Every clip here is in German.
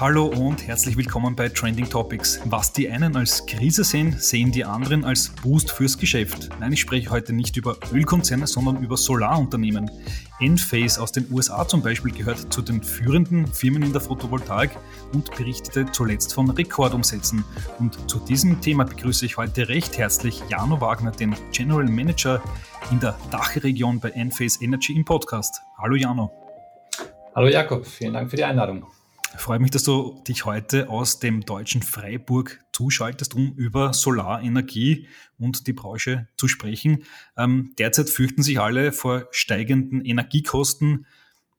Hallo und herzlich willkommen bei Trending Topics. Was die einen als Krise sehen, sehen die anderen als Boost fürs Geschäft. Nein, ich spreche heute nicht über Ölkonzerne, sondern über Solarunternehmen. Enphase aus den USA zum Beispiel gehört zu den führenden Firmen in der Photovoltaik und berichtete zuletzt von Rekordumsätzen. Und zu diesem Thema begrüße ich heute recht herzlich Jano Wagner, den General Manager in der Dachregion bei Enphase Energy im Podcast. Hallo Jano. Hallo Jakob, vielen Dank für die Einladung. Freut mich, dass du dich heute aus dem deutschen Freiburg zuschaltest, um über Solarenergie und die Branche zu sprechen. Ähm, derzeit fürchten sich alle vor steigenden Energiekosten.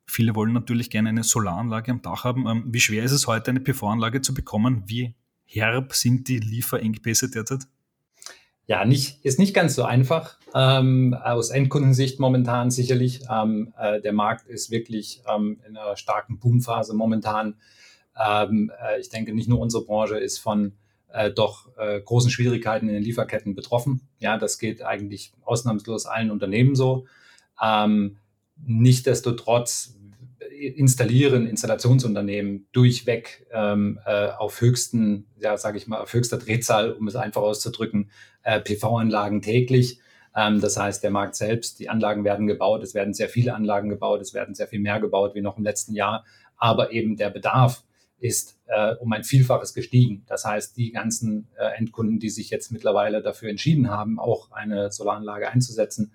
Viele wollen natürlich gerne eine Solaranlage am Dach haben. Ähm, wie schwer ist es heute, eine PV-Anlage zu bekommen? Wie herb sind die Lieferengpässe derzeit? Ja, nicht, ist nicht ganz so einfach. Ähm, aus Endkundensicht momentan sicherlich. Ähm, äh, der Markt ist wirklich ähm, in einer starken Boomphase momentan. Ähm, äh, ich denke, nicht nur unsere Branche ist von äh, doch äh, großen Schwierigkeiten in den Lieferketten betroffen. Ja, das geht eigentlich ausnahmslos allen Unternehmen so. Ähm, Nichtsdestotrotz installieren Installationsunternehmen durchweg ähm, äh, auf höchsten, ja, sage ich mal, auf höchster Drehzahl, um es einfach auszudrücken, äh, PV-Anlagen täglich. Ähm, das heißt, der Markt selbst, die Anlagen werden gebaut, es werden sehr viele Anlagen gebaut, es werden sehr viel mehr gebaut wie noch im letzten Jahr, aber eben der Bedarf ist äh, um ein Vielfaches gestiegen. Das heißt, die ganzen äh, Endkunden, die sich jetzt mittlerweile dafür entschieden haben, auch eine Solaranlage einzusetzen,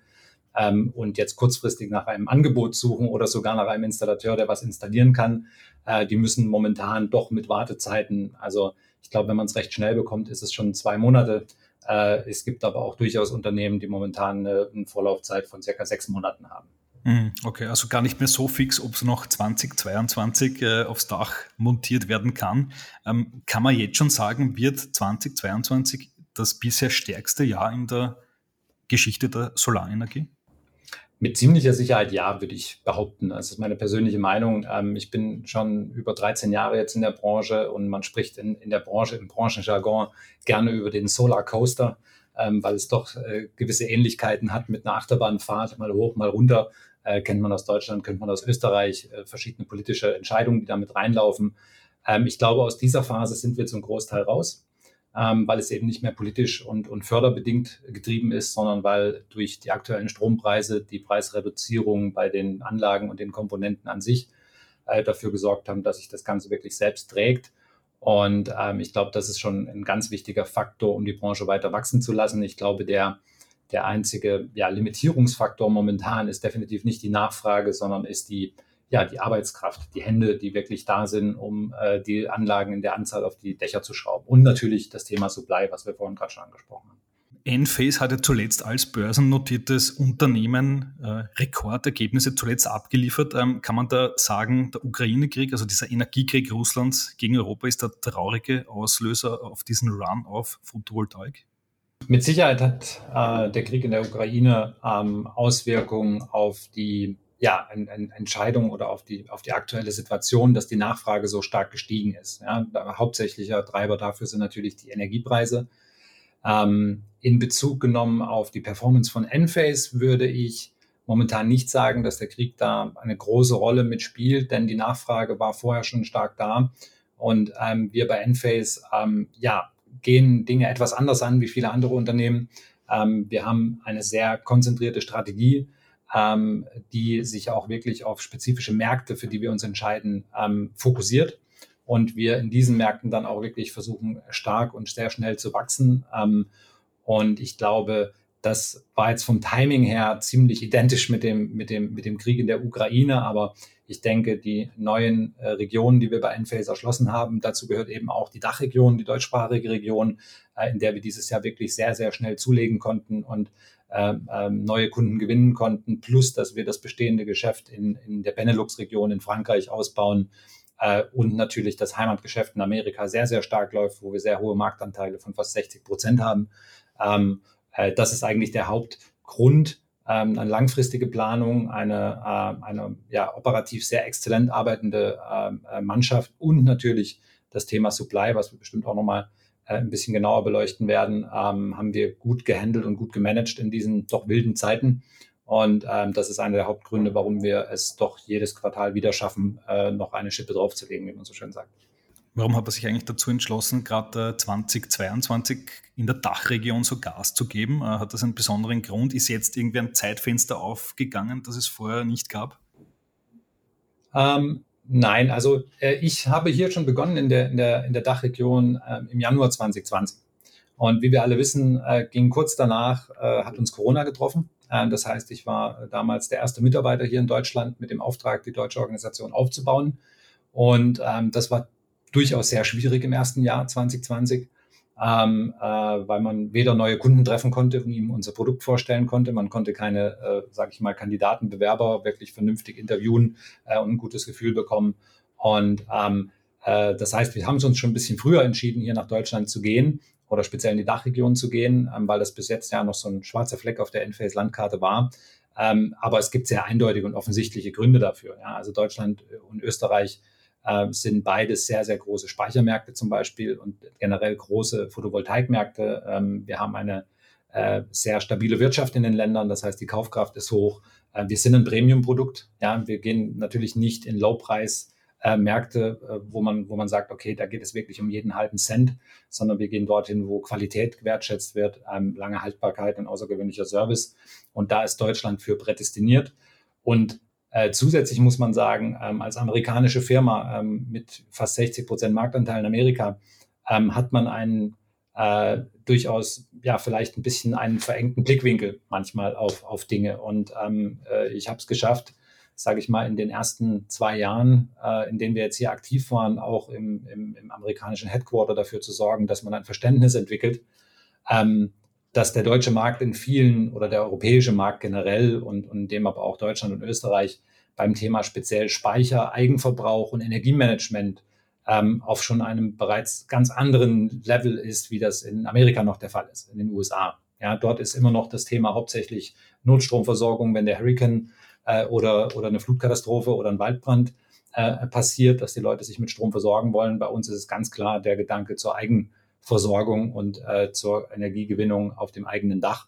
ähm, und jetzt kurzfristig nach einem Angebot suchen oder sogar nach einem Installateur, der was installieren kann, äh, die müssen momentan doch mit Wartezeiten, also ich glaube, wenn man es recht schnell bekommt, ist es schon zwei Monate. Äh, es gibt aber auch durchaus Unternehmen, die momentan eine, eine Vorlaufzeit von circa sechs Monaten haben. Mhm, okay, also gar nicht mehr so fix, ob es noch 2022 äh, aufs Dach montiert werden kann. Ähm, kann man jetzt schon sagen, wird 2022 das bisher stärkste Jahr in der Geschichte der Solarenergie? Mit ziemlicher Sicherheit ja, würde ich behaupten. Das ist meine persönliche Meinung. Ähm, ich bin schon über 13 Jahre jetzt in der Branche und man spricht in, in der Branche, im Branchenjargon gerne über den Solar Coaster, ähm, weil es doch äh, gewisse Ähnlichkeiten hat mit einer Achterbahnfahrt, mal hoch, mal runter. Äh, kennt man aus Deutschland, kennt man aus Österreich, äh, verschiedene politische Entscheidungen, die damit reinlaufen. Ähm, ich glaube, aus dieser Phase sind wir zum Großteil raus ähm, weil es eben nicht mehr politisch und, und förderbedingt getrieben ist, sondern weil durch die aktuellen Strompreise die Preisreduzierung bei den Anlagen und den Komponenten an sich äh, dafür gesorgt haben, dass sich das Ganze wirklich selbst trägt. Und ähm, ich glaube, das ist schon ein ganz wichtiger Faktor, um die Branche weiter wachsen zu lassen. Ich glaube, der, der einzige ja, Limitierungsfaktor momentan ist definitiv nicht die Nachfrage, sondern ist die ja, die Arbeitskraft, die Hände, die wirklich da sind, um äh, die Anlagen in der Anzahl auf die Dächer zu schrauben. Und natürlich das Thema Supply, was wir vorhin gerade schon angesprochen haben. Enphase hatte zuletzt als börsennotiertes Unternehmen äh, Rekordergebnisse zuletzt abgeliefert. Ähm, kann man da sagen, der Ukraine-Krieg, also dieser Energiekrieg Russlands gegen Europa, ist der traurige Auslöser auf diesen Run auf Photovoltaik? Mit Sicherheit hat äh, der Krieg in der Ukraine ähm, Auswirkungen auf die ja, eine, eine Entscheidung oder auf die, auf die aktuelle Situation, dass die Nachfrage so stark gestiegen ist. Ja, hauptsächlicher Treiber dafür sind natürlich die Energiepreise. Ähm, in Bezug genommen auf die Performance von Enphase würde ich momentan nicht sagen, dass der Krieg da eine große Rolle mitspielt, denn die Nachfrage war vorher schon stark da. Und ähm, wir bei Enphase ähm, ja, gehen Dinge etwas anders an wie viele andere Unternehmen. Ähm, wir haben eine sehr konzentrierte Strategie ähm, die sich auch wirklich auf spezifische Märkte, für die wir uns entscheiden, ähm, fokussiert. Und wir in diesen Märkten dann auch wirklich versuchen, stark und sehr schnell zu wachsen. Ähm, und ich glaube, das war jetzt vom Timing her ziemlich identisch mit dem, mit dem, mit dem Krieg in der Ukraine. Aber ich denke, die neuen äh, Regionen, die wir bei Enphase erschlossen haben, dazu gehört eben auch die Dachregion, die deutschsprachige Region, äh, in der wir dieses Jahr wirklich sehr, sehr schnell zulegen konnten und neue Kunden gewinnen konnten, plus dass wir das bestehende Geschäft in, in der Benelux-Region in Frankreich ausbauen äh, und natürlich das Heimatgeschäft in Amerika sehr, sehr stark läuft, wo wir sehr hohe Marktanteile von fast 60 Prozent haben. Ähm, äh, das ist eigentlich der Hauptgrund, ähm, eine langfristige Planung, eine, äh, eine ja, operativ sehr exzellent arbeitende ähm, Mannschaft und natürlich das Thema Supply, was wir bestimmt auch nochmal äh, ein bisschen genauer beleuchten werden, ähm, haben wir gut gehandelt und gut gemanagt in diesen doch wilden Zeiten. Und ähm, das ist einer der Hauptgründe, warum wir es doch jedes Quartal wieder schaffen, äh, noch eine Schippe draufzulegen, wie man so schön sagt. Warum hat er sich eigentlich dazu entschlossen, gerade 2022 in der Dachregion so Gas zu geben? Hat das einen besonderen Grund? Ist jetzt irgendwie ein Zeitfenster aufgegangen, das es vorher nicht gab? Ähm, nein, also äh, ich habe hier schon begonnen in der, in der, in der Dachregion äh, im Januar 2020. Und wie wir alle wissen, äh, ging kurz danach, äh, hat uns Corona getroffen. Äh, das heißt, ich war damals der erste Mitarbeiter hier in Deutschland mit dem Auftrag, die deutsche Organisation aufzubauen. Und ähm, das war durchaus sehr schwierig im ersten Jahr 2020, ähm, äh, weil man weder neue Kunden treffen konnte und ihm unser Produkt vorstellen konnte. Man konnte keine, äh, sage ich mal, Kandidaten, Bewerber wirklich vernünftig interviewen äh, und ein gutes Gefühl bekommen. Und ähm, äh, das heißt, wir haben uns schon ein bisschen früher entschieden, hier nach Deutschland zu gehen oder speziell in die Dachregion zu gehen, ähm, weil das bis jetzt ja noch so ein schwarzer Fleck auf der Enphase-Landkarte war. Ähm, aber es gibt sehr eindeutige und offensichtliche Gründe dafür. Ja? Also Deutschland und Österreich äh, sind beides sehr, sehr große Speichermärkte zum Beispiel und generell große Photovoltaikmärkte. Ähm, wir haben eine äh, sehr stabile Wirtschaft in den Ländern, das heißt, die Kaufkraft ist hoch. Äh, wir sind ein Premium-Produkt. Ja? Wir gehen natürlich nicht in Low-Preis. Äh, äh, wo man, wo man sagt, okay, da geht es wirklich um jeden halben Cent, sondern wir gehen dorthin, wo Qualität gewertschätzt wird, ähm, lange Haltbarkeit und außergewöhnlicher Service. Und da ist Deutschland für prädestiniert. Und äh, zusätzlich muss man sagen, ähm, als amerikanische Firma ähm, mit fast 60 Prozent Marktanteil in Amerika ähm, hat man einen äh, durchaus ja vielleicht ein bisschen einen verengten Blickwinkel manchmal auf, auf Dinge. Und ähm, äh, ich habe es geschafft, sage ich mal, in den ersten zwei Jahren, äh, in denen wir jetzt hier aktiv waren, auch im, im, im, amerikanischen Headquarter dafür zu sorgen, dass man ein Verständnis entwickelt, ähm, dass der deutsche Markt in vielen oder der europäische Markt generell und, und dem aber auch Deutschland und Österreich beim Thema speziell Speicher, Eigenverbrauch und Energiemanagement ähm, auf schon einem bereits ganz anderen Level ist, wie das in Amerika noch der Fall ist, in den USA. Ja, dort ist immer noch das Thema hauptsächlich Notstromversorgung, wenn der Hurricane äh, oder, oder eine Flutkatastrophe oder ein Waldbrand äh, passiert, dass die Leute sich mit Strom versorgen wollen. Bei uns ist es ganz klar der Gedanke zur Eigenversorgung und äh, zur Energiegewinnung auf dem eigenen Dach.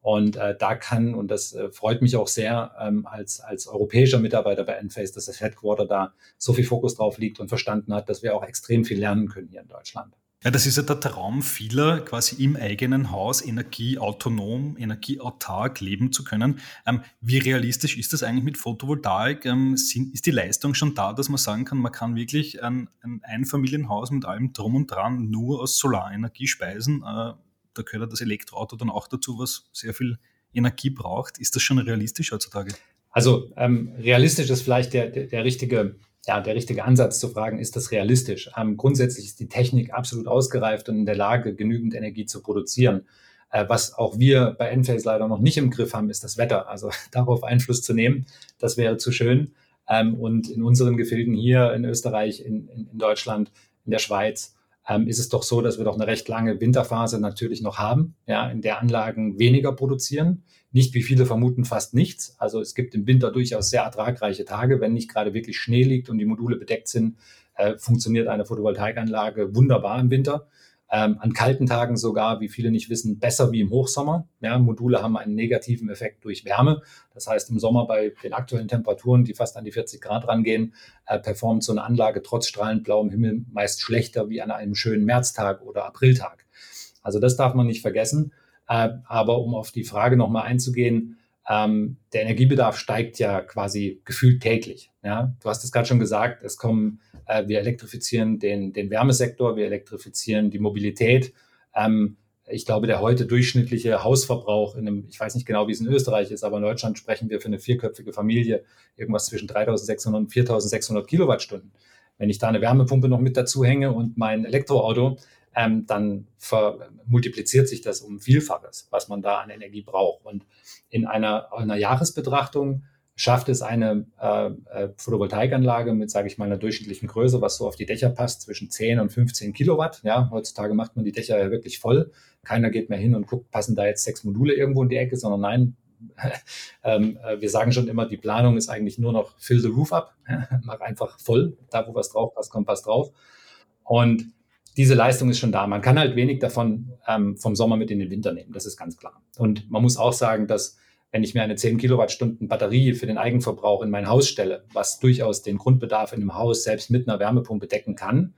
Und äh, da kann, und das äh, freut mich auch sehr ähm, als, als europäischer Mitarbeiter bei Enphase, dass das Headquarter da so viel Fokus drauf liegt und verstanden hat, dass wir auch extrem viel lernen können hier in Deutschland. Ja, das ist ja der Traum vieler, quasi im eigenen Haus energieautonom, energieautark leben zu können. Ähm, wie realistisch ist das eigentlich mit Photovoltaik? Ähm, sind, ist die Leistung schon da, dass man sagen kann, man kann wirklich ein, ein Einfamilienhaus mit allem Drum und Dran nur aus Solarenergie speisen? Äh, da gehört ja das Elektroauto dann auch dazu, was sehr viel Energie braucht. Ist das schon realistisch heutzutage? Also ähm, realistisch ist vielleicht der, der, der, richtige, ja, der richtige Ansatz zu fragen, ist das realistisch? Ähm, grundsätzlich ist die Technik absolut ausgereift und in der Lage, genügend Energie zu produzieren. Äh, was auch wir bei Enphase leider noch nicht im Griff haben, ist das Wetter. Also darauf Einfluss zu nehmen, das wäre zu schön. Ähm, und in unseren Gefilden hier in Österreich, in, in, in Deutschland, in der Schweiz, ähm, ist es doch so, dass wir doch eine recht lange Winterphase natürlich noch haben, ja, in der Anlagen weniger produzieren. Nicht wie viele vermuten, fast nichts. Also es gibt im Winter durchaus sehr ertragreiche Tage, wenn nicht gerade wirklich Schnee liegt und die Module bedeckt sind, äh, funktioniert eine Photovoltaikanlage wunderbar im Winter. Ähm, an kalten Tagen sogar, wie viele nicht wissen, besser wie im Hochsommer. Ja, Module haben einen negativen Effekt durch Wärme. Das heißt, im Sommer bei den aktuellen Temperaturen, die fast an die 40 Grad rangehen, äh, performt so eine Anlage trotz strahlend blauem Himmel meist schlechter wie an einem schönen Märztag oder Apriltag. Also das darf man nicht vergessen. Äh, aber um auf die Frage nochmal einzugehen, ähm, der Energiebedarf steigt ja quasi gefühlt täglich. Ja? Du hast es gerade schon gesagt, es kommen äh, wir elektrifizieren den, den Wärmesektor, wir elektrifizieren die Mobilität. Ähm, ich glaube, der heute durchschnittliche Hausverbrauch in einem, ich weiß nicht genau, wie es in Österreich ist, aber in Deutschland sprechen wir für eine vierköpfige Familie irgendwas zwischen 3600 und 4600 Kilowattstunden. Wenn ich da eine Wärmepumpe noch mit dazu hänge und mein Elektroauto, ähm, dann multipliziert sich das um Vielfaches, was man da an Energie braucht. Und in einer, einer Jahresbetrachtung schafft es eine äh, äh, Photovoltaikanlage mit, sage ich mal, einer durchschnittlichen Größe, was so auf die Dächer passt, zwischen 10 und 15 Kilowatt. Ja, heutzutage macht man die Dächer ja wirklich voll. Keiner geht mehr hin und guckt, passen da jetzt sechs Module irgendwo in die Ecke, sondern nein, ähm, äh, wir sagen schon immer, die Planung ist eigentlich nur noch fill the roof up, mach einfach voll, da wo was drauf passt, kommt was drauf. Und diese Leistung ist schon da. Man kann halt wenig davon ähm, vom Sommer mit in den Winter nehmen, das ist ganz klar. Und man muss auch sagen, dass wenn ich mir eine 10 Kilowattstunden Batterie für den Eigenverbrauch in mein Haus stelle, was durchaus den Grundbedarf in einem Haus selbst mit einer Wärmepumpe decken kann,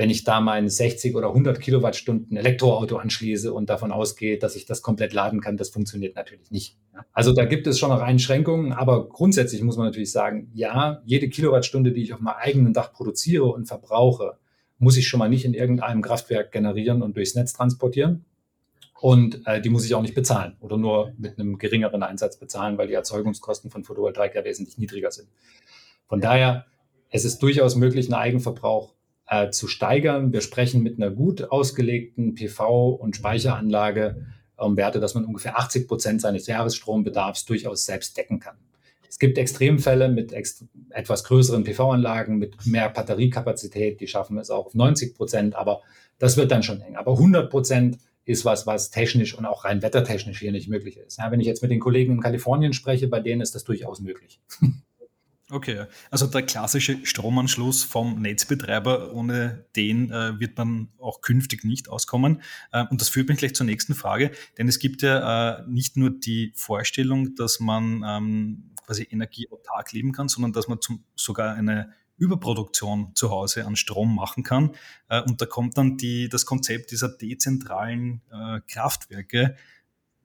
wenn ich da mein 60 oder 100 Kilowattstunden Elektroauto anschließe und davon ausgehe, dass ich das komplett laden kann, das funktioniert natürlich nicht. Also da gibt es schon noch Einschränkungen, aber grundsätzlich muss man natürlich sagen, ja, jede Kilowattstunde, die ich auf meinem eigenen Dach produziere und verbrauche, muss ich schon mal nicht in irgendeinem Kraftwerk generieren und durchs Netz transportieren. Und äh, die muss ich auch nicht bezahlen oder nur mit einem geringeren Einsatz bezahlen, weil die Erzeugungskosten von Photovoltaik ja wesentlich niedriger sind. Von daher, es ist durchaus möglich, einen Eigenverbrauch äh, zu steigern. Wir sprechen mit einer gut ausgelegten PV- und Speicheranlage um Werte, dass man ungefähr 80 Prozent seines Jahresstrombedarfs durchaus selbst decken kann. Es gibt Extremfälle mit ext etwas größeren PV-Anlagen, mit mehr Batteriekapazität, die schaffen es auch auf 90 Prozent, aber das wird dann schon eng. Aber 100 Prozent ist was, was technisch und auch rein wettertechnisch hier nicht möglich ist. Ja, wenn ich jetzt mit den Kollegen in Kalifornien spreche, bei denen ist das durchaus möglich. Okay, also der klassische Stromanschluss vom Netzbetreiber, ohne den äh, wird man auch künftig nicht auskommen. Äh, und das führt mich gleich zur nächsten Frage, denn es gibt ja äh, nicht nur die Vorstellung, dass man ähm, quasi energieautark leben kann, sondern dass man zum, sogar eine Überproduktion zu Hause an Strom machen kann. Äh, und da kommt dann die, das Konzept dieser dezentralen äh, Kraftwerke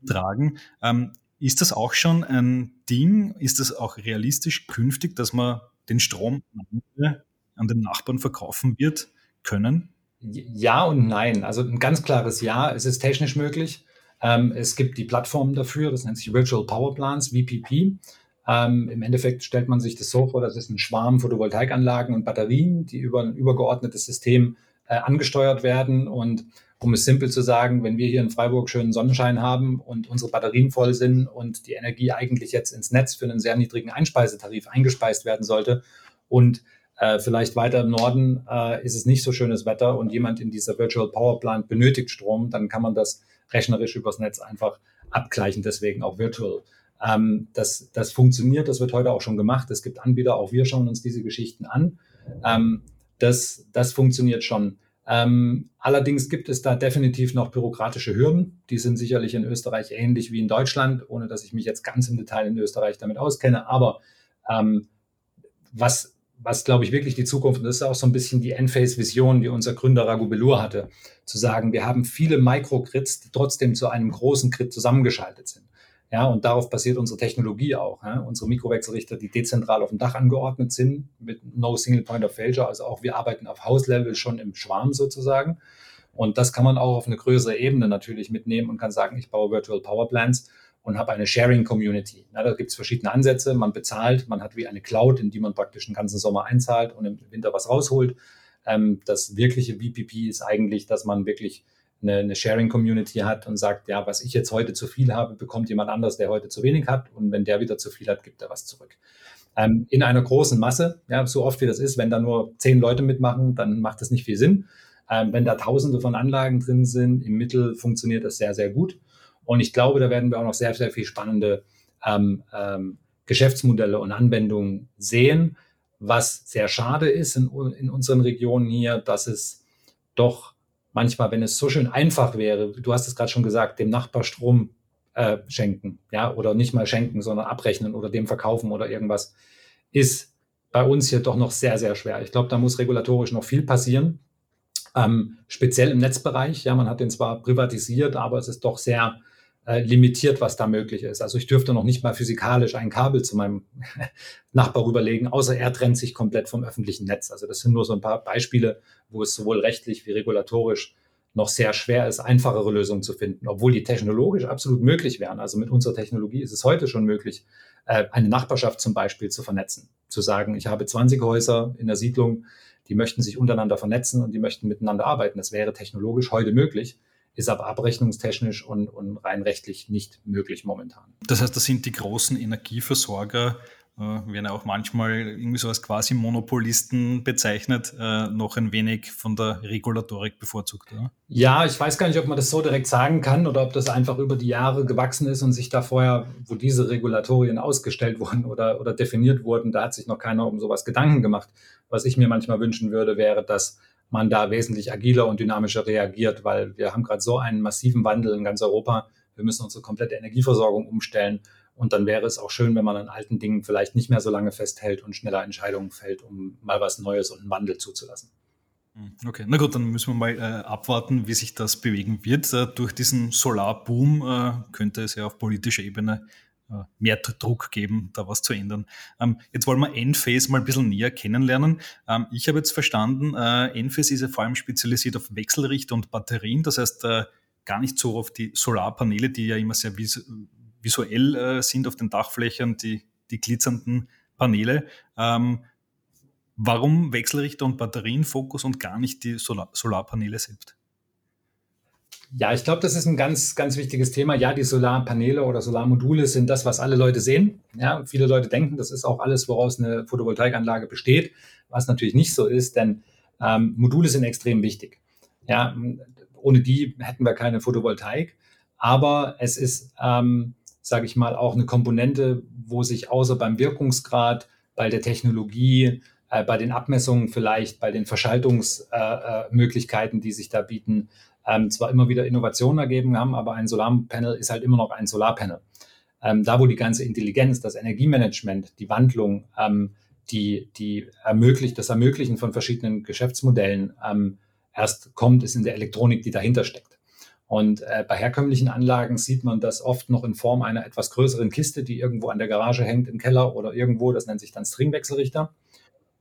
tragen. Ähm, ist das auch schon ein Ding? Ist das auch realistisch künftig, dass man den Strom an den Nachbarn verkaufen wird können? Ja und nein. Also ein ganz klares Ja. Es ist technisch möglich. Ähm, es gibt die Plattformen dafür. Das nennt sich Virtual Power Plants, VPP. Ähm, Im Endeffekt stellt man sich das so vor, das ist ein Schwarm Photovoltaikanlagen und Batterien, die über ein übergeordnetes System äh, angesteuert werden und um es simpel zu sagen, wenn wir hier in Freiburg schönen Sonnenschein haben und unsere Batterien voll sind und die Energie eigentlich jetzt ins Netz für einen sehr niedrigen Einspeisetarif eingespeist werden sollte und äh, vielleicht weiter im Norden äh, ist es nicht so schönes Wetter und jemand in dieser Virtual Power Plant benötigt Strom, dann kann man das rechnerisch übers Netz einfach abgleichen, deswegen auch virtual. Ähm, das, das funktioniert, das wird heute auch schon gemacht. Es gibt Anbieter, auch wir schauen uns diese Geschichten an. Ähm, das, das funktioniert schon. Ähm, allerdings gibt es da definitiv noch bürokratische Hürden. Die sind sicherlich in Österreich ähnlich wie in Deutschland, ohne dass ich mich jetzt ganz im Detail in Österreich damit auskenne. Aber ähm, was, was glaube ich wirklich die Zukunft, und das ist auch so ein bisschen die Endphase-Vision, die unser Gründer Raghu Belur hatte, zu sagen, wir haben viele Microgrids, die trotzdem zu einem großen Grid zusammengeschaltet sind. Ja, und darauf basiert unsere Technologie auch. Ja. Unsere Mikrowechselrichter, die dezentral auf dem Dach angeordnet sind, mit No Single Point of Failure. Also auch wir arbeiten auf Hauslevel schon im Schwarm sozusagen. Und das kann man auch auf eine größere Ebene natürlich mitnehmen und kann sagen, ich baue Virtual Power Plants und habe eine Sharing Community. Ja, da gibt es verschiedene Ansätze. Man bezahlt, man hat wie eine Cloud, in die man praktisch den ganzen Sommer einzahlt und im Winter was rausholt. Ähm, das wirkliche VPP ist eigentlich, dass man wirklich eine, eine Sharing-Community hat und sagt, ja, was ich jetzt heute zu viel habe, bekommt jemand anders, der heute zu wenig hat. Und wenn der wieder zu viel hat, gibt er was zurück. Ähm, in einer großen Masse, ja, so oft wie das ist, wenn da nur zehn Leute mitmachen, dann macht das nicht viel Sinn. Ähm, wenn da tausende von Anlagen drin sind, im Mittel funktioniert das sehr, sehr gut. Und ich glaube, da werden wir auch noch sehr, sehr viel spannende ähm, ähm, Geschäftsmodelle und Anwendungen sehen. Was sehr schade ist in, in unseren Regionen hier, dass es doch manchmal, wenn es so schön einfach wäre, du hast es gerade schon gesagt, dem Nachbar Strom äh, schenken, ja, oder nicht mal schenken, sondern abrechnen oder dem verkaufen oder irgendwas, ist bei uns hier doch noch sehr, sehr schwer. Ich glaube, da muss regulatorisch noch viel passieren. Ähm, speziell im Netzbereich, ja, man hat den zwar privatisiert, aber es ist doch sehr äh, limitiert, was da möglich ist. Also ich dürfte noch nicht mal physikalisch ein Kabel zu meinem Nachbar rüberlegen, außer er trennt sich komplett vom öffentlichen Netz. Also das sind nur so ein paar Beispiele, wo es sowohl rechtlich wie regulatorisch noch sehr schwer ist, einfachere Lösungen zu finden, obwohl die technologisch absolut möglich wären. Also mit unserer Technologie ist es heute schon möglich, äh, eine Nachbarschaft zum Beispiel zu vernetzen. Zu sagen, ich habe 20 Häuser in der Siedlung, die möchten sich untereinander vernetzen und die möchten miteinander arbeiten. Das wäre technologisch heute möglich ist aber abrechnungstechnisch und, und rein rechtlich nicht möglich momentan. Das heißt, das sind die großen Energieversorger, äh, werden auch manchmal irgendwie so als quasi Monopolisten bezeichnet, äh, noch ein wenig von der Regulatorik bevorzugt. Oder? Ja, ich weiß gar nicht, ob man das so direkt sagen kann oder ob das einfach über die Jahre gewachsen ist und sich da vorher, wo diese Regulatorien ausgestellt wurden oder, oder definiert wurden, da hat sich noch keiner um sowas Gedanken gemacht. Was ich mir manchmal wünschen würde, wäre, dass man da wesentlich agiler und dynamischer reagiert, weil wir haben gerade so einen massiven Wandel in ganz Europa. Wir müssen unsere komplette Energieversorgung umstellen. Und dann wäre es auch schön, wenn man an alten Dingen vielleicht nicht mehr so lange festhält und schneller Entscheidungen fällt, um mal was Neues und einen Wandel zuzulassen. Hm, okay, na gut, dann müssen wir mal äh, abwarten, wie sich das bewegen wird. Äh, durch diesen Solarboom äh, könnte es ja auf politischer Ebene mehr Druck geben, da was zu ändern. Ähm, jetzt wollen wir Enphase mal ein bisschen näher kennenlernen. Ähm, ich habe jetzt verstanden, äh, Enphase ist ja vor allem spezialisiert auf Wechselrichter und Batterien, das heißt äh, gar nicht so auf die Solarpaneele, die ja immer sehr vis visuell sind auf den Dachflächen, die, die glitzernden Paneele. Ähm, warum Wechselrichter und Batterienfokus und gar nicht die Solar Solarpaneele selbst? Ja, ich glaube, das ist ein ganz, ganz wichtiges Thema. Ja, die Solarpaneele oder Solarmodule sind das, was alle Leute sehen. Ja, viele Leute denken, das ist auch alles, woraus eine Photovoltaikanlage besteht, was natürlich nicht so ist, denn ähm, Module sind extrem wichtig. Ja, ohne die hätten wir keine Photovoltaik. Aber es ist, ähm, sage ich mal, auch eine Komponente, wo sich außer beim Wirkungsgrad, bei der Technologie, äh, bei den Abmessungen vielleicht, bei den Verschaltungsmöglichkeiten, äh, äh die sich da bieten, ähm, zwar immer wieder Innovationen ergeben haben, aber ein Solarpanel ist halt immer noch ein Solarpanel. Ähm, da, wo die ganze Intelligenz, das Energiemanagement, die Wandlung, ähm, die, die ermöglicht, das Ermöglichen von verschiedenen Geschäftsmodellen ähm, erst kommt, ist in der Elektronik, die dahinter steckt. Und äh, bei herkömmlichen Anlagen sieht man das oft noch in Form einer etwas größeren Kiste, die irgendwo an der Garage hängt, im Keller oder irgendwo. Das nennt sich dann Stringwechselrichter.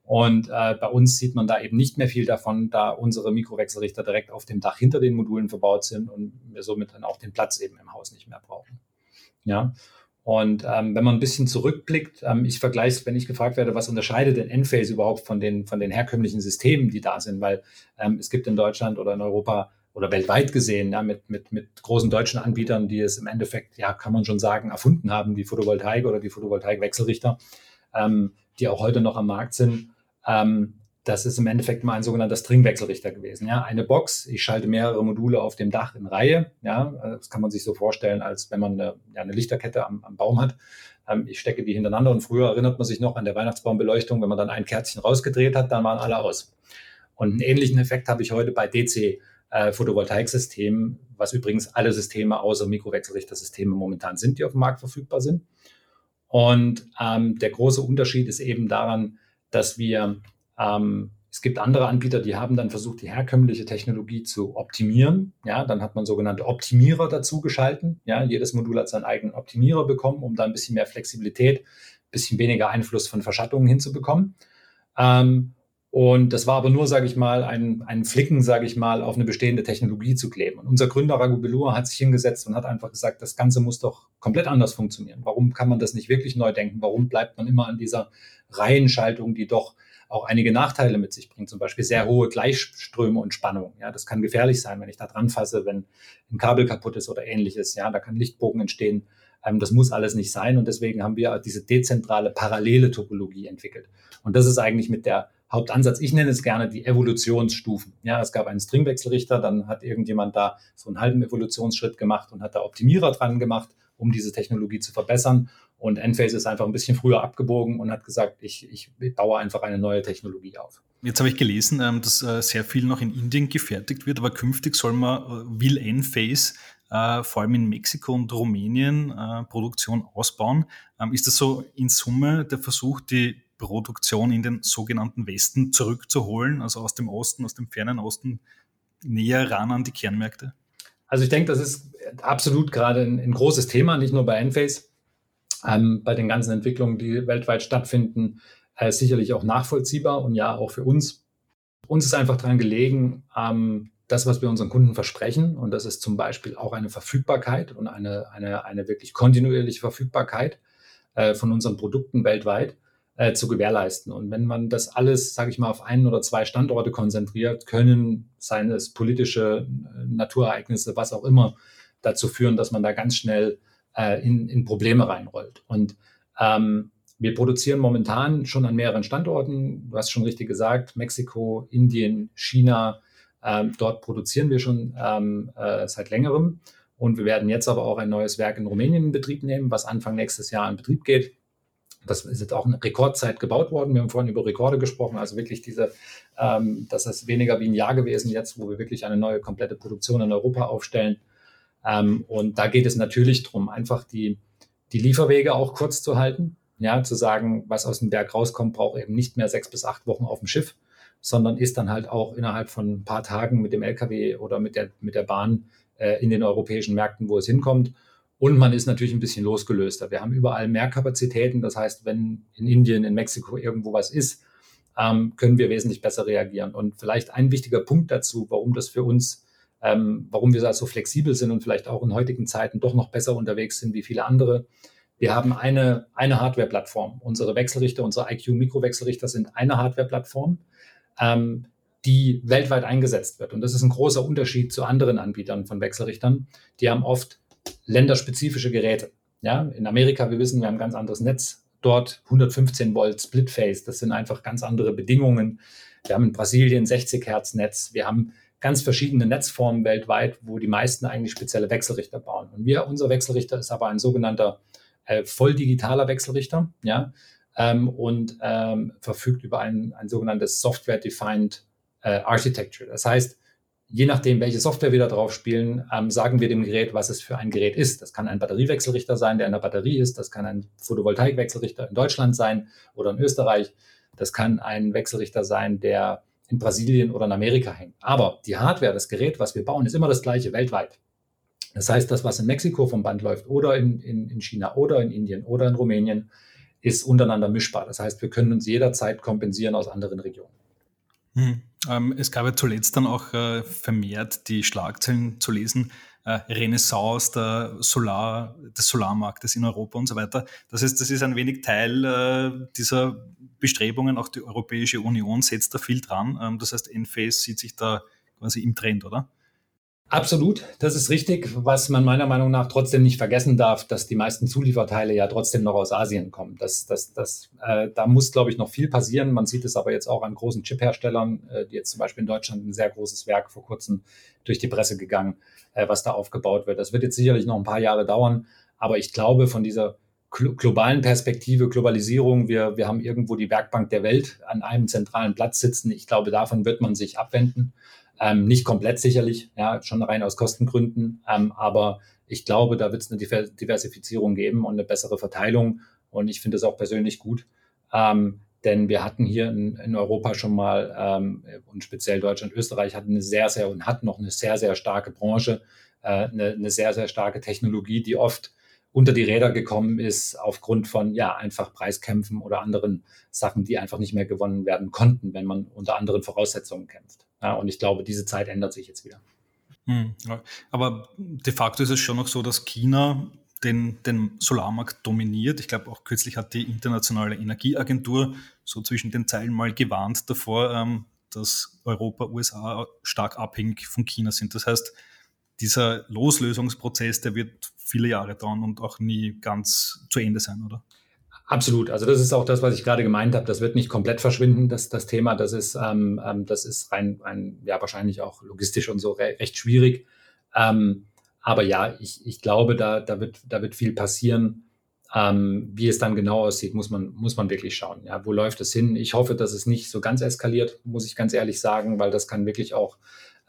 Und äh, bei uns sieht man da eben nicht mehr viel davon, da unsere Mikrowechselrichter direkt auf dem Dach hinter den Modulen verbaut sind und wir somit dann auch den Platz eben im Haus nicht mehr brauchen. Ja. Und ähm, wenn man ein bisschen zurückblickt, ähm, ich vergleiche wenn ich gefragt werde, was unterscheidet denn Enphase überhaupt von den, von den herkömmlichen Systemen, die da sind, weil ähm, es gibt in Deutschland oder in Europa oder weltweit gesehen, ja, mit, mit, mit großen deutschen Anbietern, die es im Endeffekt, ja, kann man schon sagen, erfunden haben, die Photovoltaik oder die Photovoltaikwechselrichter, ähm, die auch heute noch am Markt sind. Ähm, das ist im Endeffekt mal ein sogenannter Stringwechselrichter gewesen. Ja, eine Box, ich schalte mehrere Module auf dem Dach in Reihe. Ja, das kann man sich so vorstellen, als wenn man eine, ja, eine Lichterkette am, am, Baum hat. Ähm, ich stecke die hintereinander und früher erinnert man sich noch an der Weihnachtsbaumbeleuchtung, wenn man dann ein Kerzchen rausgedreht hat, dann waren alle aus. Und einen ähnlichen Effekt habe ich heute bei DC. Äh, Photovoltaiksystemen, was übrigens alle Systeme außer Mikrowechselrichtersysteme momentan sind, die auf dem Markt verfügbar sind. Und ähm, der große Unterschied ist eben daran, dass wir, ähm, es gibt andere Anbieter, die haben dann versucht, die herkömmliche Technologie zu optimieren. Ja, dann hat man sogenannte Optimierer dazu geschalten. Ja, jedes Modul hat seinen eigenen Optimierer bekommen, um da ein bisschen mehr Flexibilität, ein bisschen weniger Einfluss von Verschattungen hinzubekommen. Ähm, und das war aber nur, sage ich mal, ein, ein Flicken, sage ich mal, auf eine bestehende Technologie zu kleben. Und unser Gründer Raghu Belur hat sich hingesetzt und hat einfach gesagt, das Ganze muss doch komplett anders funktionieren. Warum kann man das nicht wirklich neu denken? Warum bleibt man immer an dieser Reihenschaltung, die doch auch einige Nachteile mit sich bringt, zum Beispiel sehr hohe Gleichströme und Spannungen. Ja, das kann gefährlich sein, wenn ich da dran fasse, wenn ein Kabel kaputt ist oder ähnliches. Ja, da kann Lichtbogen entstehen. Ähm, das muss alles nicht sein und deswegen haben wir diese dezentrale parallele Topologie entwickelt. Und das ist eigentlich mit der Hauptansatz. Ich nenne es gerne die Evolutionsstufen. Ja, es gab einen Stringwechselrichter, dann hat irgendjemand da so einen halben Evolutionsschritt gemacht und hat da Optimierer dran gemacht, um diese Technologie zu verbessern. Und Enphase ist einfach ein bisschen früher abgebogen und hat gesagt, ich, ich baue einfach eine neue Technologie auf. Jetzt habe ich gelesen, ähm, dass äh, sehr viel noch in Indien gefertigt wird, aber künftig soll man, äh, will Enphase äh, vor allem in Mexiko und Rumänien Produktion ausbauen. Ähm, ist das so in Summe der Versuch, die Produktion in den sogenannten Westen zurückzuholen, also aus dem Osten, aus dem fernen Osten, näher ran an die Kernmärkte? Also ich denke, das ist absolut gerade ein, ein großes Thema, nicht nur bei Enphase, ähm, bei den ganzen Entwicklungen, die weltweit stattfinden, äh, sicherlich auch nachvollziehbar und ja auch für uns. Uns ist einfach daran gelegen, ähm, das, was wir unseren Kunden versprechen, und das ist zum Beispiel auch eine Verfügbarkeit und eine, eine, eine wirklich kontinuierliche Verfügbarkeit äh, von unseren Produkten weltweit, äh, zu gewährleisten. Und wenn man das alles, sage ich mal, auf einen oder zwei Standorte konzentriert, können, seien es politische äh, Naturereignisse, was auch immer, dazu führen, dass man da ganz schnell äh, in, in Probleme reinrollt. Und ähm, wir produzieren momentan schon an mehreren Standorten. Du hast schon richtig gesagt, Mexiko, Indien, China. Ähm, dort produzieren wir schon ähm, äh, seit längerem. Und wir werden jetzt aber auch ein neues Werk in Rumänien in Betrieb nehmen, was Anfang nächstes Jahr in Betrieb geht. Das ist jetzt auch eine Rekordzeit gebaut worden. Wir haben vorhin über Rekorde gesprochen. Also wirklich diese, ähm, das ist weniger wie ein Jahr gewesen jetzt, wo wir wirklich eine neue komplette Produktion in Europa aufstellen. Ähm, und da geht es natürlich darum, einfach die, die Lieferwege auch kurz zu halten. Ja, zu sagen, was aus dem Berg rauskommt, braucht eben nicht mehr sechs bis acht Wochen auf dem Schiff, sondern ist dann halt auch innerhalb von ein paar Tagen mit dem LKW oder mit der, mit der Bahn äh, in den europäischen Märkten, wo es hinkommt. Und man ist natürlich ein bisschen losgelöster. Wir haben überall mehr Kapazitäten. Das heißt, wenn in Indien, in Mexiko irgendwo was ist, ähm, können wir wesentlich besser reagieren. Und vielleicht ein wichtiger Punkt dazu, warum das für uns, ähm, warum wir so flexibel sind und vielleicht auch in heutigen Zeiten doch noch besser unterwegs sind wie viele andere. Wir haben eine, eine Hardware-Plattform. Unsere Wechselrichter, unsere IQ-Mikrowechselrichter sind eine Hardware-Plattform, ähm, die weltweit eingesetzt wird. Und das ist ein großer Unterschied zu anderen Anbietern von Wechselrichtern. Die haben oft länderspezifische Geräte. Ja, in Amerika, wir wissen, wir haben ein ganz anderes Netz. Dort 115 Volt Split Phase. Das sind einfach ganz andere Bedingungen. Wir haben in Brasilien 60 Hertz Netz. Wir haben ganz verschiedene Netzformen weltweit, wo die meisten eigentlich spezielle Wechselrichter bauen. Und wir, unser Wechselrichter ist aber ein sogenannter äh, voll digitaler Wechselrichter, ja, ähm, und ähm, verfügt über ein, ein sogenanntes Software-Defined äh, Architecture. Das heißt, je nachdem, welche Software wir da drauf spielen, ähm, sagen wir dem Gerät, was es für ein Gerät ist. Das kann ein Batteriewechselrichter sein, der in der Batterie ist. Das kann ein Photovoltaikwechselrichter in Deutschland sein oder in Österreich. Das kann ein Wechselrichter sein, der in Brasilien oder in Amerika hängt. Aber die Hardware, das Gerät, was wir bauen, ist immer das gleiche weltweit. Das heißt, das, was in Mexiko vom Band läuft oder in, in, in China oder in Indien oder in Rumänien, ist untereinander mischbar. Das heißt, wir können uns jederzeit kompensieren aus anderen Regionen. Hm. Ähm, es gab ja zuletzt dann auch äh, vermehrt die Schlagzeilen zu lesen, äh, Renaissance der Solar, des Solarmarktes in Europa und so weiter. Das heißt, das ist ein wenig Teil äh, dieser Bestrebungen. Auch die Europäische Union setzt da viel dran. Ähm, das heißt, Enphase sieht sich da quasi im Trend, oder? Absolut, das ist richtig. Was man meiner Meinung nach trotzdem nicht vergessen darf, dass die meisten Zulieferteile ja trotzdem noch aus Asien kommen. Das, das, das, äh, da muss, glaube ich, noch viel passieren. Man sieht es aber jetzt auch an großen Chip-Herstellern, äh, die jetzt zum Beispiel in Deutschland ein sehr großes Werk vor kurzem durch die Presse gegangen, äh, was da aufgebaut wird. Das wird jetzt sicherlich noch ein paar Jahre dauern, aber ich glaube, von dieser globalen Perspektive, Globalisierung, wir, wir haben irgendwo die Werkbank der Welt an einem zentralen Platz sitzen. Ich glaube, davon wird man sich abwenden. Ähm, nicht komplett sicherlich, ja, schon rein aus Kostengründen, ähm, aber ich glaube, da wird es eine Diversifizierung geben und eine bessere Verteilung. Und ich finde das auch persönlich gut. Ähm, denn wir hatten hier in, in Europa schon mal ähm, und speziell Deutschland, Österreich hatten eine sehr, sehr und hat noch eine sehr, sehr starke Branche, äh, eine, eine sehr, sehr starke Technologie, die oft unter die Räder gekommen ist aufgrund von ja einfach Preiskämpfen oder anderen Sachen, die einfach nicht mehr gewonnen werden konnten, wenn man unter anderen Voraussetzungen kämpft. Ja, und ich glaube, diese Zeit ändert sich jetzt wieder. Hm, ja. Aber de facto ist es schon noch so, dass China den, den Solarmarkt dominiert. Ich glaube, auch kürzlich hat die Internationale Energieagentur so zwischen den Zeilen mal gewarnt davor, ähm, dass Europa, USA stark abhängig von China sind. Das heißt, dieser Loslösungsprozess, der wird viele Jahre dauern und auch nie ganz zu Ende sein, oder? Absolut. Also das ist auch das, was ich gerade gemeint habe. Das wird nicht komplett verschwinden, das, das Thema. Das ist, ähm, ähm das ist rein, rein, ja, wahrscheinlich auch logistisch und so re recht schwierig. Ähm, aber ja, ich, ich glaube, da, da, wird, da wird viel passieren. Ähm, wie es dann genau aussieht, muss man, muss man wirklich schauen. Ja, wo läuft es hin? Ich hoffe, dass es nicht so ganz eskaliert, muss ich ganz ehrlich sagen, weil das kann wirklich auch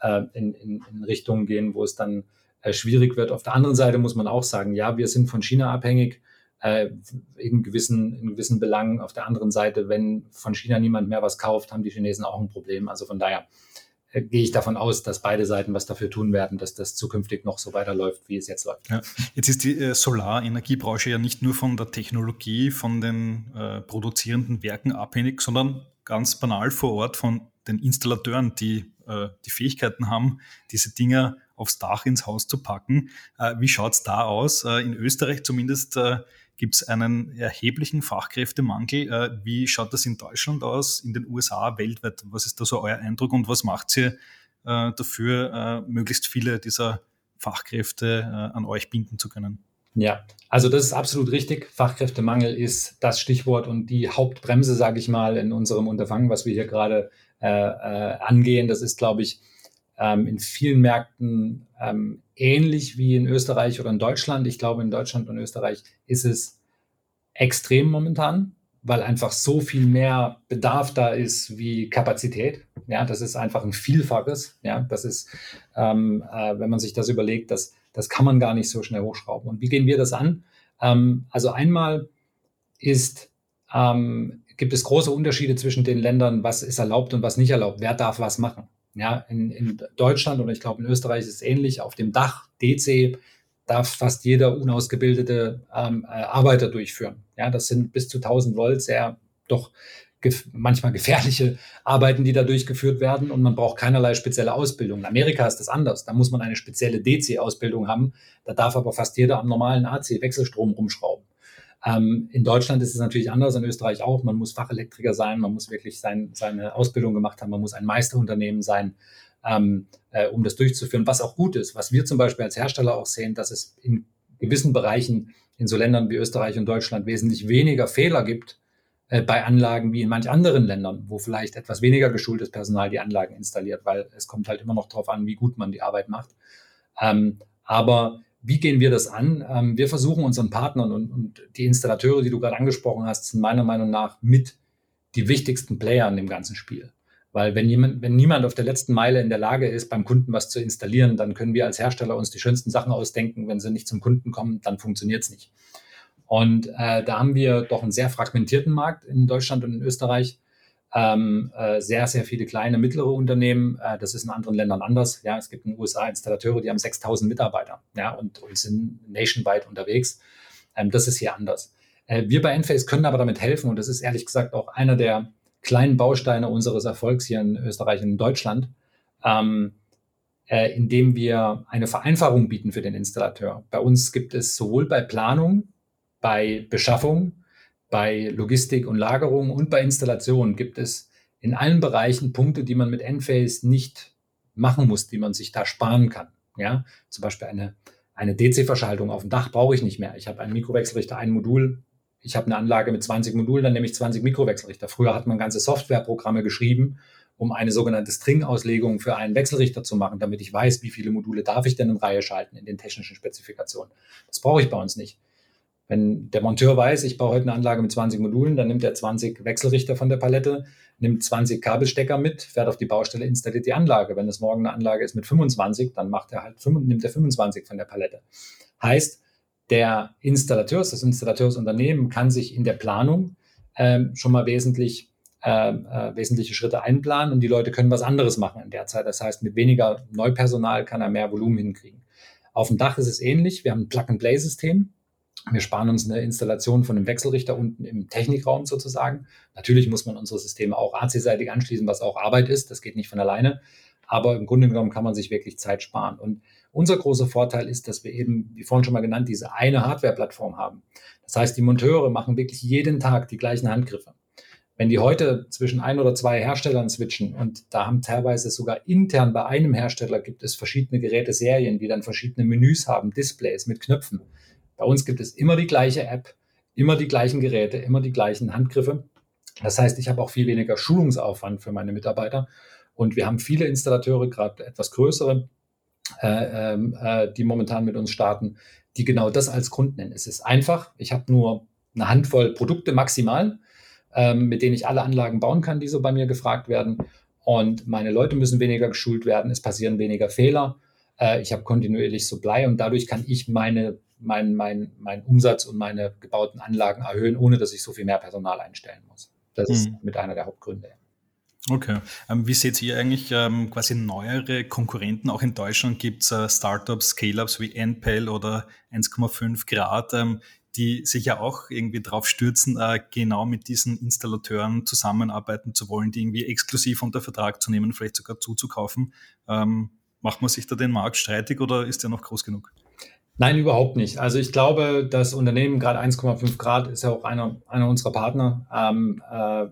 äh, in, in, in Richtungen gehen, wo es dann äh, schwierig wird. Auf der anderen Seite muss man auch sagen, ja, wir sind von China abhängig äh, in, gewissen, in gewissen Belangen. Auf der anderen Seite, wenn von China niemand mehr was kauft, haben die Chinesen auch ein Problem. Also von daher äh, gehe ich davon aus, dass beide Seiten was dafür tun werden, dass das zukünftig noch so weiterläuft, wie es jetzt läuft. Ja. Jetzt ist die äh, Solarenergiebranche ja nicht nur von der Technologie, von den äh, produzierenden Werken abhängig, sondern ganz banal vor Ort von den Installateuren, die äh, die Fähigkeiten haben, diese Dinger aufs Dach ins Haus zu packen. Äh, wie schaut's da aus? Äh, in Österreich zumindest äh, gibt es einen erheblichen Fachkräftemangel. Äh, wie schaut das in Deutschland aus, in den USA, weltweit? Was ist da so euer Eindruck und was macht ihr äh, dafür, äh, möglichst viele dieser Fachkräfte an euch binden zu können? Ja, also das ist absolut richtig. Fachkräftemangel ist das Stichwort und die Hauptbremse, sage ich mal, in unserem Unterfangen, was wir hier gerade äh, äh, angehen. Das ist, glaube ich, ähm, in vielen Märkten ähm, ähnlich wie in Österreich oder in Deutschland. Ich glaube, in Deutschland und Österreich ist es extrem momentan, weil einfach so viel mehr Bedarf da ist wie Kapazität. Ja, das ist einfach ein Vielfaches. Ja, das ist, ähm, äh, wenn man sich das überlegt, das, das kann man gar nicht so schnell hochschrauben. Und wie gehen wir das an? Ähm, also einmal ist ähm, gibt es große Unterschiede zwischen den Ländern, was ist erlaubt und was nicht erlaubt, wer darf was machen. Ja, in, in Deutschland und ich glaube in Österreich ist es ähnlich. Auf dem Dach DC darf fast jeder unausgebildete ähm, äh, Arbeiter durchführen. Ja, das sind bis zu 1000 Volt sehr doch gef manchmal gefährliche Arbeiten, die da durchgeführt werden und man braucht keinerlei spezielle Ausbildung. In Amerika ist das anders. Da muss man eine spezielle DC-Ausbildung haben. Da darf aber fast jeder am normalen AC-Wechselstrom rumschrauben. Ähm, in Deutschland ist es natürlich anders, in Österreich auch. Man muss Fachelektriker sein, man muss wirklich sein, seine Ausbildung gemacht haben, man muss ein Meisterunternehmen sein, ähm, äh, um das durchzuführen, was auch gut ist. Was wir zum Beispiel als Hersteller auch sehen, dass es in gewissen Bereichen in so Ländern wie Österreich und Deutschland wesentlich weniger Fehler gibt äh, bei Anlagen wie in manch anderen Ländern, wo vielleicht etwas weniger geschultes Personal die Anlagen installiert, weil es kommt halt immer noch darauf an, wie gut man die Arbeit macht. Ähm, aber wie gehen wir das an? Ähm, wir versuchen unseren Partnern und, und die Installateure, die du gerade angesprochen hast, sind meiner Meinung nach mit die wichtigsten Player in dem ganzen Spiel. Weil wenn jemand, wenn niemand auf der letzten Meile in der Lage ist, beim Kunden was zu installieren, dann können wir als Hersteller uns die schönsten Sachen ausdenken. Wenn sie nicht zum Kunden kommen, dann funktioniert es nicht. Und äh, da haben wir doch einen sehr fragmentierten Markt in Deutschland und in Österreich ähm, äh, sehr, sehr viele kleine, mittlere Unternehmen. Äh, das ist in anderen Ländern anders. Ja, es gibt in den USA Installateure, die haben 6000 Mitarbeiter ja, und, und sind nationwide unterwegs. Ähm, das ist hier anders. Äh, wir bei Enphase können aber damit helfen und das ist ehrlich gesagt auch einer der kleinen Bausteine unseres Erfolgs hier in Österreich und in Deutschland, ähm, äh, indem wir eine Vereinfachung bieten für den Installateur. Bei uns gibt es sowohl bei Planung, bei Beschaffung, bei Logistik und Lagerung und bei Installation gibt es in allen Bereichen Punkte, die man mit Enphase nicht machen muss, die man sich da sparen kann. Ja, zum Beispiel eine, eine DC-Verschaltung auf dem Dach brauche ich nicht mehr. Ich habe einen Mikrowechselrichter, ein Modul. Ich habe eine Anlage mit 20 Modulen, dann nehme ich 20 Mikrowechselrichter. Früher hat man ganze Softwareprogramme geschrieben, um eine sogenannte String-Auslegung für einen Wechselrichter zu machen, damit ich weiß, wie viele Module darf ich denn in Reihe schalten in den technischen Spezifikationen. Das brauche ich bei uns nicht. Wenn der Monteur weiß, ich baue heute eine Anlage mit 20 Modulen, dann nimmt er 20 Wechselrichter von der Palette, nimmt 20 Kabelstecker mit, fährt auf die Baustelle, installiert die Anlage. Wenn es morgen eine Anlage ist mit 25, dann macht er halt, nimmt er 25 von der Palette. Heißt, der Installateur, das Installateursunternehmen kann sich in der Planung ähm, schon mal wesentlich äh, äh, wesentliche Schritte einplanen und die Leute können was anderes machen in der Zeit. Das heißt, mit weniger Neupersonal kann er mehr Volumen hinkriegen. Auf dem Dach ist es ähnlich. Wir haben ein Plug-and-Play-System. Wir sparen uns eine Installation von einem Wechselrichter unten im Technikraum sozusagen. Natürlich muss man unsere Systeme auch AC-seitig anschließen, was auch Arbeit ist. Das geht nicht von alleine. Aber im Grunde genommen kann man sich wirklich Zeit sparen. Und unser großer Vorteil ist, dass wir eben, wie vorhin schon mal genannt, diese eine Hardware-Plattform haben. Das heißt, die Monteure machen wirklich jeden Tag die gleichen Handgriffe. Wenn die heute zwischen ein oder zwei Herstellern switchen und da haben teilweise sogar intern bei einem Hersteller gibt es verschiedene Geräte-Serien, die dann verschiedene Menüs haben, Displays mit Knöpfen. Bei uns gibt es immer die gleiche App, immer die gleichen Geräte, immer die gleichen Handgriffe. Das heißt, ich habe auch viel weniger Schulungsaufwand für meine Mitarbeiter. Und wir haben viele Installateure, gerade etwas größere, äh, ähm, äh, die momentan mit uns starten, die genau das als Grund nennen. Es ist einfach. Ich habe nur eine Handvoll Produkte maximal, ähm, mit denen ich alle Anlagen bauen kann, die so bei mir gefragt werden. Und meine Leute müssen weniger geschult werden. Es passieren weniger Fehler. Äh, ich habe kontinuierlich Supply und dadurch kann ich meine meinen mein, mein Umsatz und meine gebauten Anlagen erhöhen, ohne dass ich so viel mehr Personal einstellen muss. Das mhm. ist mit einer der Hauptgründe. Okay. Ähm, wie seht ihr eigentlich ähm, quasi neuere Konkurrenten? Auch in Deutschland gibt es äh, Startups, Scale-Ups wie NPL oder 1,5 Grad, ähm, die sich ja auch irgendwie drauf stürzen, äh, genau mit diesen Installateuren zusammenarbeiten zu wollen, die irgendwie exklusiv unter Vertrag zu nehmen, vielleicht sogar zuzukaufen. Ähm, macht man sich da den Markt streitig oder ist der noch groß genug? Nein, überhaupt nicht. Also ich glaube, das Unternehmen, gerade 1,5 Grad, ist ja auch einer, einer unserer Partner. Ähm, äh, äh,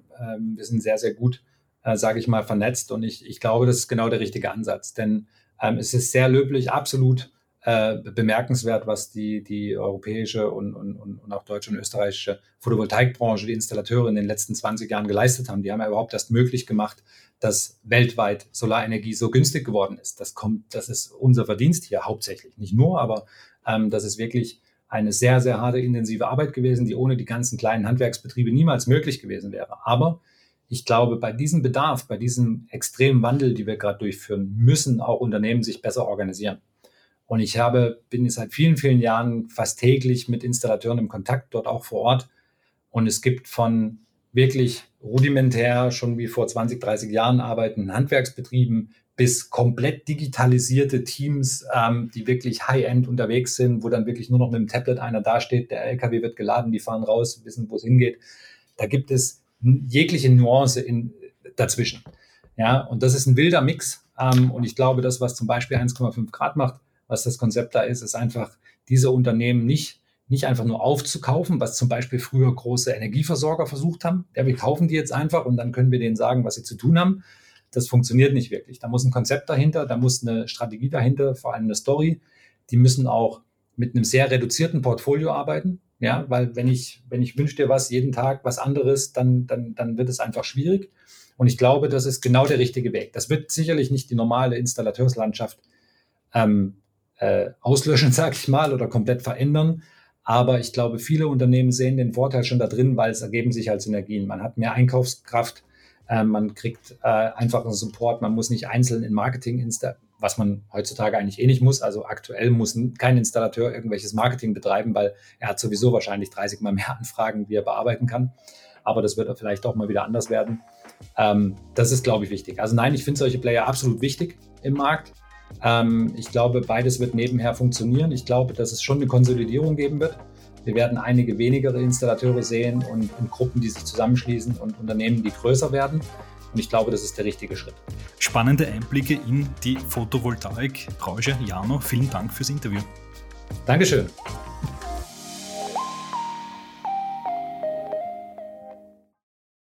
wir sind sehr, sehr gut, äh, sage ich mal, vernetzt und ich, ich glaube, das ist genau der richtige Ansatz. Denn ähm, es ist sehr löblich, absolut äh, bemerkenswert, was die, die europäische und, und, und auch deutsche und österreichische Photovoltaikbranche, die Installateure in den letzten 20 Jahren geleistet haben. Die haben ja überhaupt erst möglich gemacht, dass weltweit Solarenergie so günstig geworden ist. Das kommt, das ist unser Verdienst hier hauptsächlich. Nicht nur, aber ähm, das ist wirklich eine sehr, sehr harte, intensive Arbeit gewesen, die ohne die ganzen kleinen Handwerksbetriebe niemals möglich gewesen wäre. Aber ich glaube, bei diesem Bedarf, bei diesem extremen Wandel, die wir gerade durchführen, müssen auch Unternehmen sich besser organisieren. Und ich habe, bin seit vielen, vielen Jahren fast täglich mit Installateuren im Kontakt, dort auch vor Ort. Und es gibt von wirklich rudimentär schon wie vor 20, 30 Jahren arbeiten, Handwerksbetrieben bis komplett digitalisierte Teams, ähm, die wirklich High-End unterwegs sind, wo dann wirklich nur noch mit dem Tablet einer dasteht, der LKW wird geladen, die fahren raus, wissen, wo es hingeht. Da gibt es jegliche Nuance in, dazwischen. Ja, und das ist ein wilder Mix. Ähm, und ich glaube, das, was zum Beispiel 1,5 Grad macht, was das Konzept da ist, ist einfach, diese Unternehmen nicht, nicht einfach nur aufzukaufen, was zum Beispiel früher große Energieversorger versucht haben. Ja, wir kaufen die jetzt einfach und dann können wir denen sagen, was sie zu tun haben, das funktioniert nicht wirklich. Da muss ein Konzept dahinter, da muss eine Strategie dahinter, vor allem eine Story. Die müssen auch mit einem sehr reduzierten Portfolio arbeiten. Ja, weil wenn ich, wenn ich wünsche dir was jeden Tag, was anderes, dann, dann, dann wird es einfach schwierig. Und ich glaube, das ist genau der richtige Weg. Das wird sicherlich nicht die normale Installateurslandschaft ähm, äh, auslöschen, sage ich mal, oder komplett verändern. Aber ich glaube, viele Unternehmen sehen den Vorteil schon da drin, weil es ergeben sich als Synergien. Man hat mehr Einkaufskraft, ähm, man kriegt äh, einfachen Support, man muss nicht einzeln in Marketing, insta was man heutzutage eigentlich eh nicht muss. Also aktuell muss kein Installateur irgendwelches Marketing betreiben, weil er hat sowieso wahrscheinlich 30 mal mehr Anfragen, wie er bearbeiten kann. Aber das wird vielleicht auch mal wieder anders werden. Ähm, das ist, glaube ich, wichtig. Also nein, ich finde solche Player absolut wichtig im Markt. Ähm, ich glaube, beides wird nebenher funktionieren. Ich glaube, dass es schon eine Konsolidierung geben wird. Wir werden einige weniger Installateure sehen und, und Gruppen, die sich zusammenschließen und Unternehmen, die größer werden. Und ich glaube, das ist der richtige Schritt. Spannende Einblicke in die Photovoltaik-Branche. Jano, vielen Dank fürs Interview. Dankeschön.